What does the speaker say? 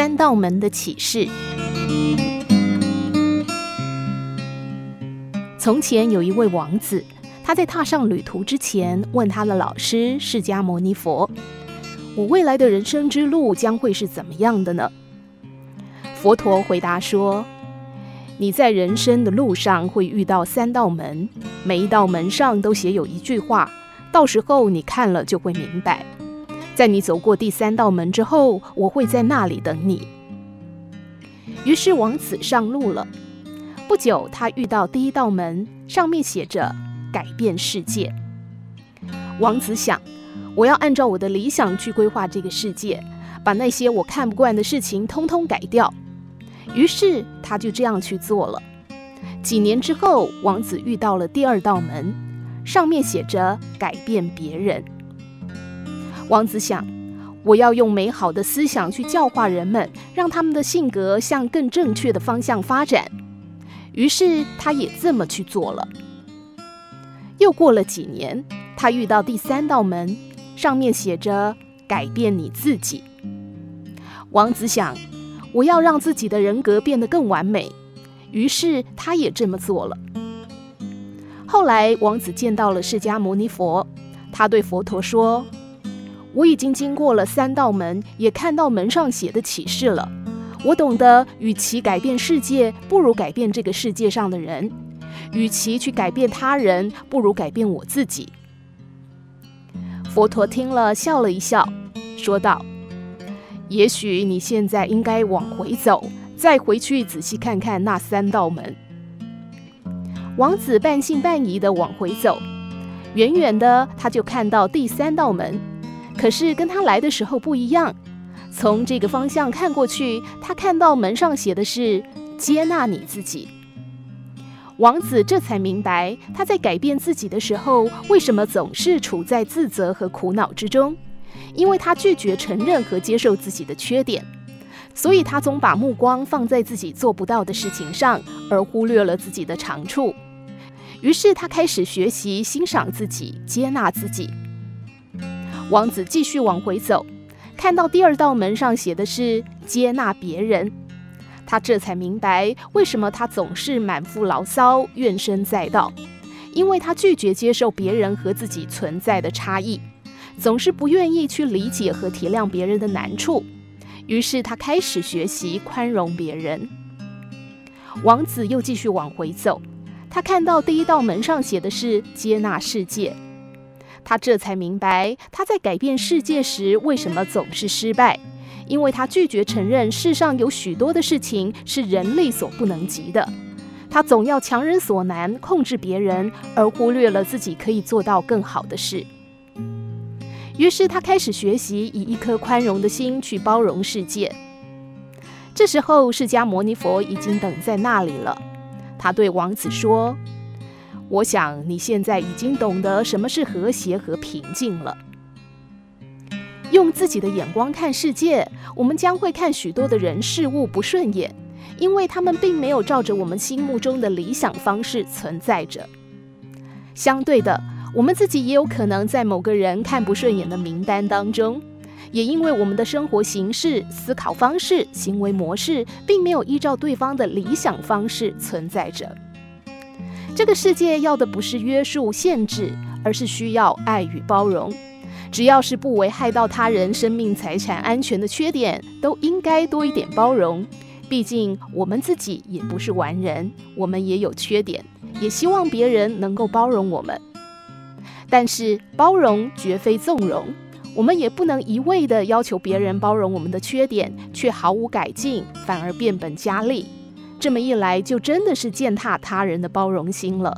三道门的启示。从前有一位王子，他在踏上旅途之前，问他的老师释迦牟尼佛：“我未来的人生之路将会是怎么样的呢？”佛陀回答说：“你在人生的路上会遇到三道门，每一道门上都写有一句话，到时候你看了就会明白。在你走过第三道门之后，我会在那里等你。”于是王子上路了。不久，他遇到第一道门，上面写着“改变世界”。王子想，我要按照我的理想去规划这个世界，把那些我看不惯的事情通通改掉。于是，他就这样去做了。几年之后，王子遇到了第二道门，上面写着“改变别人”。王子想，我要用美好的思想去教化人们，让他们的性格向更正确的方向发展。于是他也这么去做了。又过了几年，他遇到第三道门，上面写着“改变你自己”。王子想，我要让自己的人格变得更完美，于是他也这么做了。后来，王子见到了释迦牟尼佛，他对佛陀说：“我已经经过了三道门，也看到门上写的启示了。”我懂得，与其改变世界，不如改变这个世界上的人；与其去改变他人，不如改变我自己。佛陀听了，笑了一笑，说道：“也许你现在应该往回走，再回去仔细看看那三道门。”王子半信半疑地往回走，远远的他就看到第三道门，可是跟他来的时候不一样。从这个方向看过去，他看到门上写的是“接纳你自己”。王子这才明白，他在改变自己的时候，为什么总是处在自责和苦恼之中？因为他拒绝承认和接受自己的缺点，所以他总把目光放在自己做不到的事情上，而忽略了自己的长处。于是他开始学习欣赏自己，接纳自己。王子继续往回走。看到第二道门上写的是接纳别人，他这才明白为什么他总是满腹牢骚、怨声载道，因为他拒绝接受别人和自己存在的差异，总是不愿意去理解和体谅别人的难处。于是他开始学习宽容别人。王子又继续往回走，他看到第一道门上写的是接纳世界。他这才明白，他在改变世界时为什么总是失败，因为他拒绝承认世上有许多的事情是人力所不能及的。他总要强人所难，控制别人，而忽略了自己可以做到更好的事。于是他开始学习以一颗宽容的心去包容世界。这时候，释迦牟尼佛已经等在那里了。他对王子说。我想你现在已经懂得什么是和谐和平静了。用自己的眼光看世界，我们将会看许多的人事物不顺眼，因为他们并没有照着我们心目中的理想方式存在着。相对的，我们自己也有可能在某个人看不顺眼的名单当中，也因为我们的生活形式、思考方式、行为模式，并没有依照对方的理想方式存在着。这个世界要的不是约束、限制，而是需要爱与包容。只要是不危害到他人生命、财产安全的缺点，都应该多一点包容。毕竟我们自己也不是完人，我们也有缺点，也希望别人能够包容我们。但是包容绝非纵容，我们也不能一味地要求别人包容我们的缺点，却毫无改进，反而变本加厉。这么一来，就真的是践踏他人的包容心了。